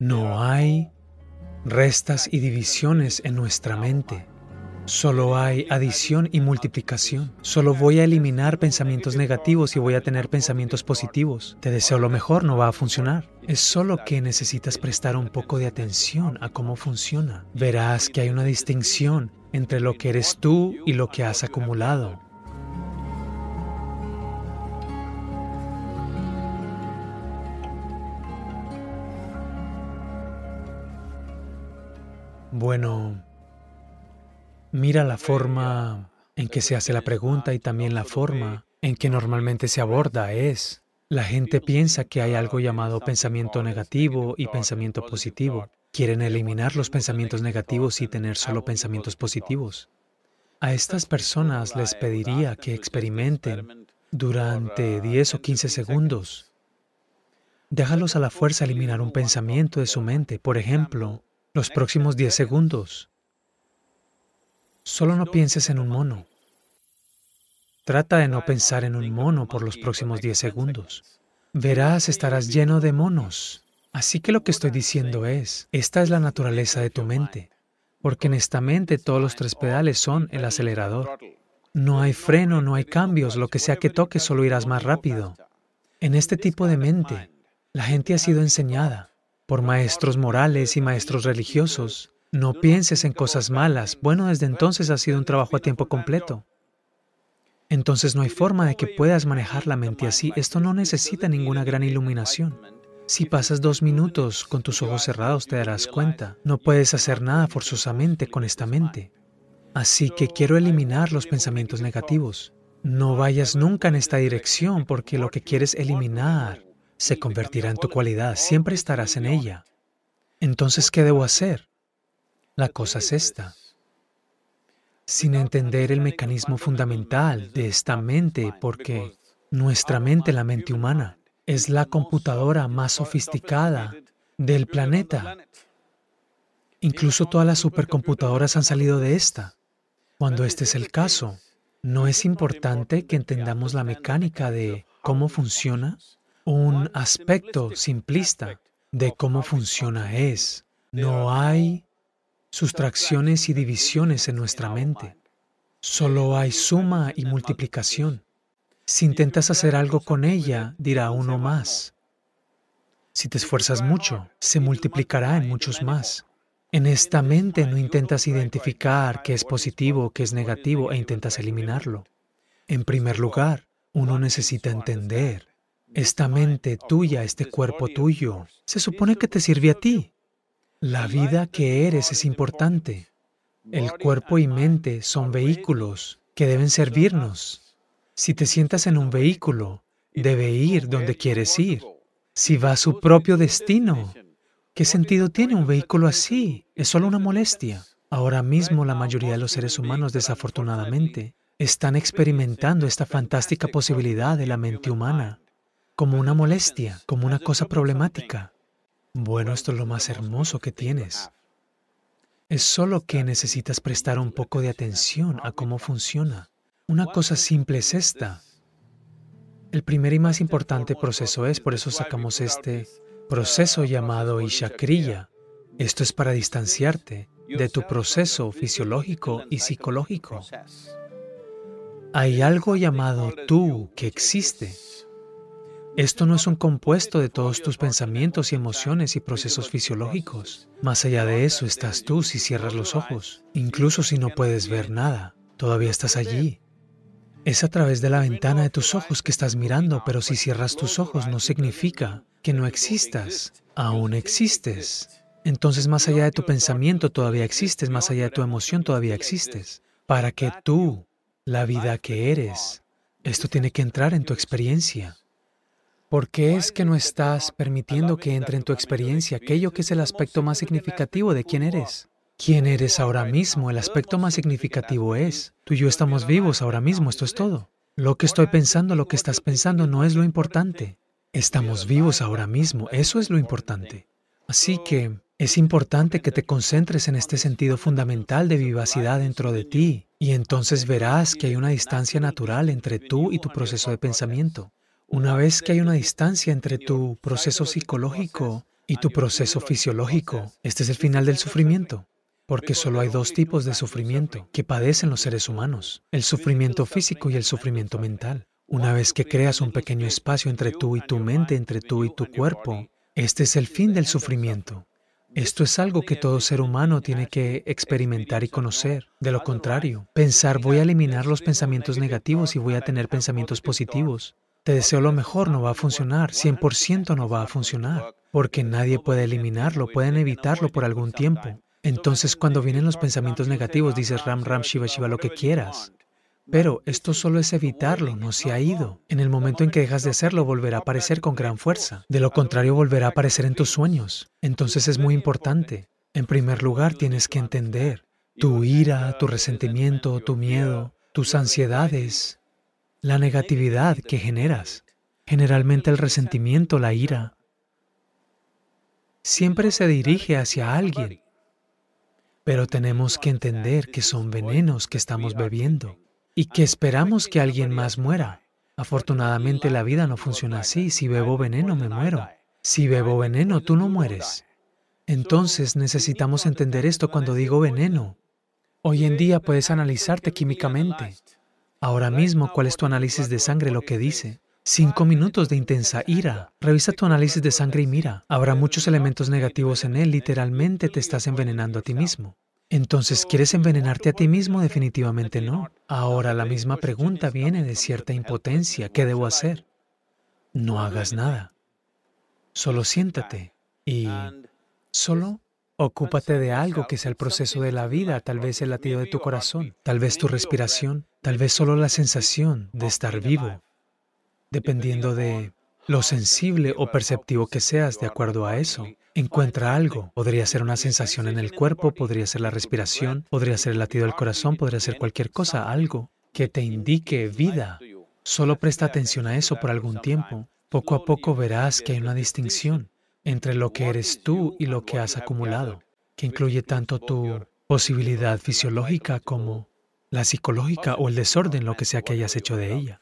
No hay restas y divisiones en nuestra mente. Solo hay adición y multiplicación. Solo voy a eliminar pensamientos negativos y voy a tener pensamientos positivos. Te deseo lo mejor, no va a funcionar. Es solo que necesitas prestar un poco de atención a cómo funciona. Verás que hay una distinción entre lo que eres tú y lo que has acumulado. Bueno, mira la forma en que se hace la pregunta y también la forma en que normalmente se aborda es, la gente piensa que hay algo llamado pensamiento negativo y pensamiento positivo. Quieren eliminar los pensamientos negativos y tener solo pensamientos positivos. A estas personas les pediría que experimenten durante 10 o 15 segundos. Déjalos a la fuerza eliminar un pensamiento de su mente. Por ejemplo, los próximos 10 segundos. Solo no pienses en un mono. Trata de no pensar en un mono por los próximos 10 segundos. Verás, estarás lleno de monos. Así que lo que estoy diciendo es, esta es la naturaleza de tu mente, porque en esta mente todos los tres pedales son el acelerador. No hay freno, no hay cambios, lo que sea que toques solo irás más rápido. En este tipo de mente, la gente ha sido enseñada por maestros morales y maestros religiosos. No pienses en cosas malas. Bueno, desde entonces ha sido un trabajo a tiempo completo. Entonces no hay forma de que puedas manejar la mente así. Esto no necesita ninguna gran iluminación. Si pasas dos minutos con tus ojos cerrados te darás cuenta. No puedes hacer nada forzosamente con esta mente. Así que quiero eliminar los pensamientos negativos. No vayas nunca en esta dirección porque lo que quieres eliminar se convertirá en tu cualidad, siempre estarás en ella. Entonces, ¿qué debo hacer? La cosa es esta. Sin entender el mecanismo fundamental de esta mente, porque nuestra mente, la mente humana, es la computadora más sofisticada del planeta. Incluso todas las supercomputadoras han salido de esta. Cuando este es el caso, ¿no es importante que entendamos la mecánica de cómo funciona? Un aspecto simplista de cómo funciona es. No hay sustracciones y divisiones en nuestra mente. Solo hay suma y multiplicación. Si intentas hacer algo con ella, dirá uno más. Si te esfuerzas mucho, se multiplicará en muchos más. En esta mente no intentas identificar qué es positivo qué es negativo e intentas eliminarlo. En primer lugar, uno necesita entender esta mente tuya, este cuerpo tuyo, se supone que te sirve a ti. La vida que eres es importante. El cuerpo y mente son vehículos que deben servirnos. Si te sientas en un vehículo, debe ir donde quieres ir. Si va a su propio destino, ¿qué sentido tiene un vehículo así? Es solo una molestia. Ahora mismo la mayoría de los seres humanos, desafortunadamente, están experimentando esta fantástica posibilidad de la mente humana como una molestia, como una cosa problemática. Bueno, esto es lo más hermoso que tienes. Es solo que necesitas prestar un poco de atención a cómo funciona. Una cosa simple es esta. El primer y más importante proceso es, por eso sacamos este proceso llamado Ishakriya. Esto es para distanciarte de tu proceso fisiológico y psicológico. Hay algo llamado tú que existe esto no es un compuesto de todos tus pensamientos y emociones y procesos fisiológicos. Más allá de eso estás tú si cierras los ojos. Incluso si no puedes ver nada, todavía estás allí. Es a través de la ventana de tus ojos que estás mirando, pero si cierras tus ojos no significa que no existas. Aún existes. Entonces más allá de tu pensamiento todavía existes, más allá de tu emoción todavía existes. Para que tú, la vida que eres, esto tiene que entrar en tu experiencia. ¿Por qué es que no estás permitiendo que entre en tu experiencia aquello que es el aspecto más significativo de quién eres? ¿Quién eres ahora mismo? El aspecto más significativo es, tú y yo estamos vivos ahora mismo, esto es todo. Lo que estoy pensando, lo que estás pensando no es lo importante. Estamos vivos ahora mismo, eso es lo importante. Así que es importante que te concentres en este sentido fundamental de vivacidad dentro de ti y entonces verás que hay una distancia natural entre tú y tu proceso de pensamiento. Una vez que hay una distancia entre tu proceso psicológico y tu proceso fisiológico. Este es el final del sufrimiento. Porque solo hay dos tipos de sufrimiento que padecen los seres humanos, el sufrimiento físico y el sufrimiento mental. Una vez que creas un pequeño espacio entre tú y tu mente, entre tú y tu cuerpo, este es el fin del sufrimiento. Esto es algo que todo ser humano tiene que experimentar y conocer. De lo contrario, pensar voy a eliminar los pensamientos negativos y voy a tener pensamientos positivos. Te deseo lo mejor no va a funcionar, 100% no va a funcionar, porque nadie puede eliminarlo, pueden evitarlo por algún tiempo. Entonces, cuando vienen los pensamientos negativos, dices Ram, Ram, Shiva, Shiva, lo que quieras. Pero esto solo es evitarlo, no se ha ido. En el momento en que dejas de hacerlo, volverá a aparecer con gran fuerza. De lo contrario, volverá a aparecer en tus sueños. Entonces es muy importante. En primer lugar, tienes que entender tu ira, tu resentimiento, tu miedo, tus ansiedades, la negatividad que generas. Generalmente el resentimiento, la ira, siempre se dirige hacia alguien. Pero tenemos que entender que son venenos que estamos bebiendo y que esperamos que alguien más muera. Afortunadamente la vida no funciona así. Si bebo veneno, me muero. Si bebo veneno, tú no mueres. Entonces necesitamos entender esto cuando digo veneno. Hoy en día puedes analizarte químicamente. Ahora mismo, ¿cuál es tu análisis de sangre? Lo que dice. Cinco minutos de intensa ira. Revisa tu análisis de sangre y mira. Habrá muchos elementos negativos en él. Literalmente te estás envenenando a ti mismo. Entonces, ¿quieres envenenarte a ti mismo? Definitivamente no. Ahora la misma pregunta viene de cierta impotencia. ¿Qué debo hacer? No hagas nada. Solo siéntate y solo ocúpate de algo que sea el proceso de la vida, tal vez el latido de tu corazón, tal vez tu respiración, tal vez solo la sensación de estar vivo dependiendo de lo sensible o perceptivo que seas de acuerdo a eso. Encuentra algo. Podría ser una sensación en el cuerpo, podría ser la respiración, podría ser el latido del corazón, podría ser cualquier cosa, algo que te indique vida. Solo presta atención a eso por algún tiempo. Poco a poco verás que hay una distinción entre lo que eres tú y lo que has acumulado, que incluye tanto tu posibilidad fisiológica como la psicológica o el desorden, lo que sea que hayas hecho de ella.